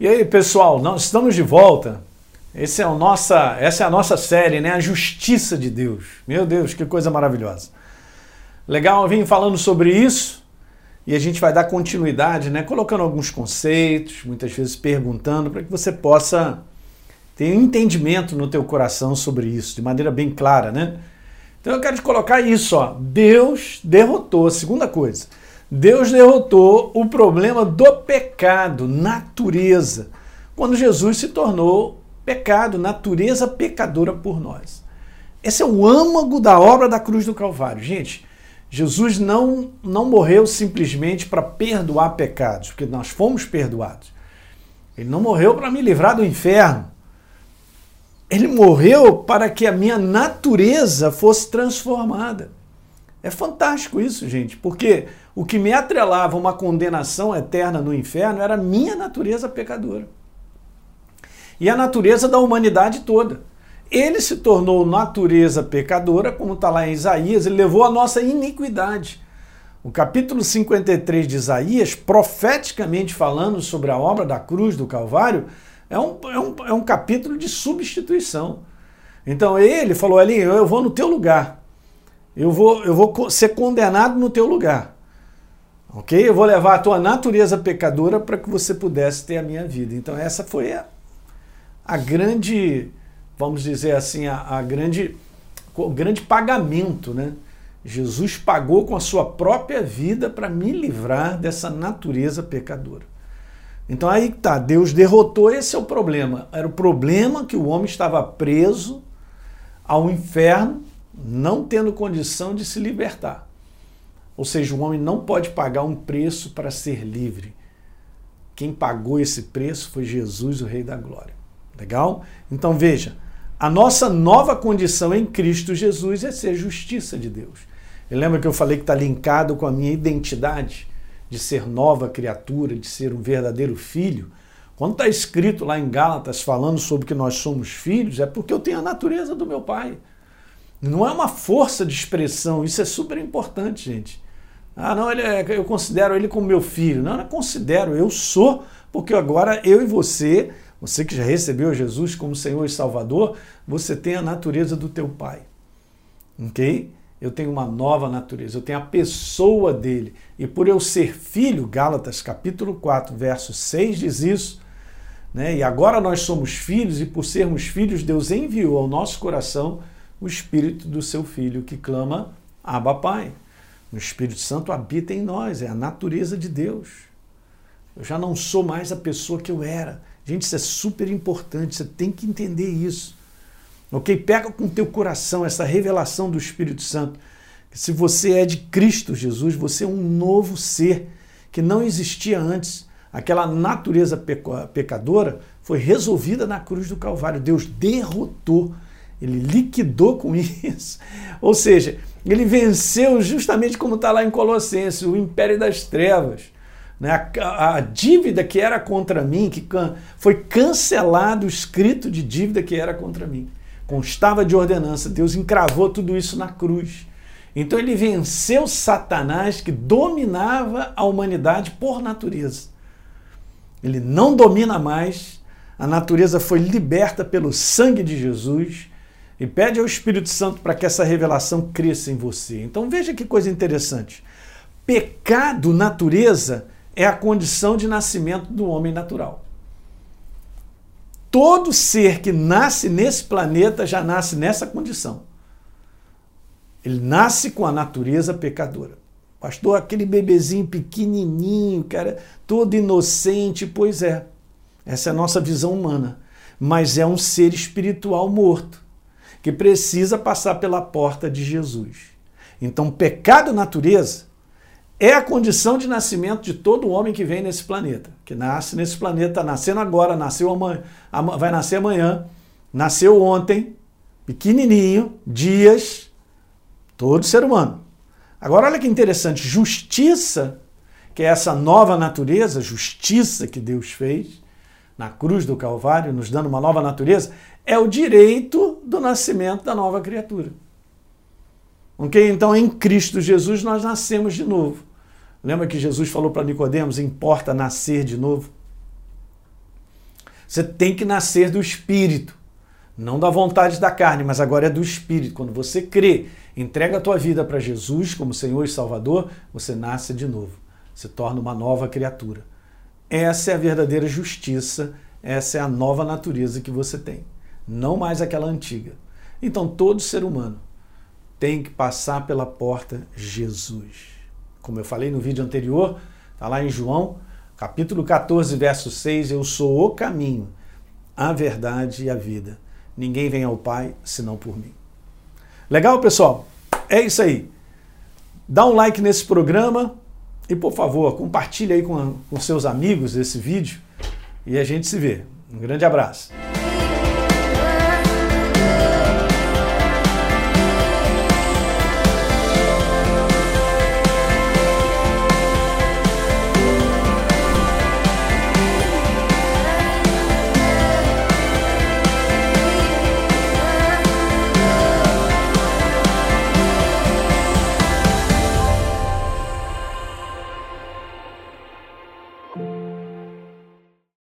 E aí, pessoal, nós estamos de volta. Esse é o nossa, essa é a nossa série, né? A Justiça de Deus. Meu Deus, que coisa maravilhosa. Legal, eu vim falando sobre isso e a gente vai dar continuidade, né? Colocando alguns conceitos, muitas vezes perguntando, para que você possa ter um entendimento no teu coração sobre isso, de maneira bem clara, né? Então eu quero te colocar isso, ó. Deus derrotou, segunda coisa. Deus derrotou o problema do pecado, natureza, quando Jesus se tornou pecado, natureza pecadora por nós. Esse é o âmago da obra da cruz do Calvário. Gente, Jesus não, não morreu simplesmente para perdoar pecados, porque nós fomos perdoados. Ele não morreu para me livrar do inferno. Ele morreu para que a minha natureza fosse transformada. É fantástico isso, gente, porque o que me atrelava a uma condenação eterna no inferno era a minha natureza pecadora. E a natureza da humanidade toda. Ele se tornou natureza pecadora, como está lá em Isaías, ele levou a nossa iniquidade. O capítulo 53 de Isaías, profeticamente falando sobre a obra da cruz do Calvário, é um, é um, é um capítulo de substituição. Então ele falou ali: Eu vou no teu lugar. Eu vou, eu vou ser condenado no teu lugar. Ok? Eu vou levar a tua natureza pecadora para que você pudesse ter a minha vida. Então, essa foi a, a grande, vamos dizer assim, a, a grande, o grande pagamento, né? Jesus pagou com a sua própria vida para me livrar dessa natureza pecadora. Então aí tá, Deus derrotou, esse é o problema. Era o problema que o homem estava preso ao inferno não tendo condição de se libertar. Ou seja, o homem não pode pagar um preço para ser livre. Quem pagou esse preço foi Jesus, o Rei da Glória. Legal? Então veja, a nossa nova condição em Cristo Jesus é ser justiça de Deus. E lembra que eu falei que está linkado com a minha identidade de ser nova criatura, de ser um verdadeiro filho? Quando está escrito lá em Gálatas falando sobre que nós somos filhos, é porque eu tenho a natureza do meu pai. Não é uma força de expressão, isso é super importante, gente. Ah, não, ele é, eu considero ele como meu filho. Não, não considero, eu sou, porque agora eu e você, você que já recebeu Jesus como Senhor e Salvador, você tem a natureza do teu pai. Ok? Eu tenho uma nova natureza, eu tenho a pessoa dele. E por eu ser filho, Gálatas capítulo 4, verso 6 diz isso, né? E agora nós somos filhos, e por sermos filhos, Deus enviou ao nosso coração o Espírito do seu Filho que clama Abba Pai. O Espírito Santo habita em nós, é a natureza de Deus. Eu já não sou mais a pessoa que eu era. Gente, isso é super importante, você tem que entender isso. Ok? Pega com teu coração essa revelação do Espírito Santo. Que se você é de Cristo Jesus, você é um novo ser que não existia antes. Aquela natureza pecadora foi resolvida na cruz do Calvário. Deus derrotou ele liquidou com isso. Ou seja, ele venceu justamente como está lá em Colossenses, o império das trevas. Né? A, a, dívida que era contra mim, que can, foi cancelado o escrito de dívida que era contra mim. Constava de ordenança. Deus encravou tudo isso na cruz. Então ele venceu Satanás que dominava a humanidade por natureza. Ele não domina mais. A natureza foi liberta pelo sangue de Jesus e pede ao Espírito Santo para que essa revelação cresça em você. Então veja que coisa interessante. Pecado, natureza, é a condição de nascimento do homem natural. Todo ser que nasce nesse planeta já nasce nessa condição. Ele nasce com a natureza pecadora. Pastor, aquele bebezinho pequenininho, cara, todo inocente, pois é. Essa é a nossa visão humana. Mas é um ser espiritual morto que precisa passar pela porta de Jesus. Então, pecado natureza é a condição de nascimento de todo homem que vem nesse planeta, que nasce nesse planeta, nascendo agora, nasceu amanhã, vai nascer amanhã, nasceu ontem, pequenininho, dias, todo ser humano. Agora, olha que interessante, justiça, que é essa nova natureza, justiça que Deus fez na cruz do Calvário, nos dando uma nova natureza, é o direito do nascimento da nova criatura. Ok? Então, em Cristo Jesus, nós nascemos de novo. Lembra que Jesus falou para Nicodemos: importa nascer de novo? Você tem que nascer do Espírito. Não da vontade da carne, mas agora é do Espírito. Quando você crê, entrega a tua vida para Jesus como Senhor e Salvador, você nasce de novo. Se torna uma nova criatura. Essa é a verdadeira justiça, essa é a nova natureza que você tem. Não mais aquela antiga. Então, todo ser humano tem que passar pela porta Jesus. Como eu falei no vídeo anterior, está lá em João, capítulo 14, verso 6, eu sou o caminho, a verdade e a vida. Ninguém vem ao Pai senão por mim. Legal, pessoal? É isso aí. Dá um like nesse programa e, por favor, compartilhe aí com, com seus amigos esse vídeo e a gente se vê. Um grande abraço.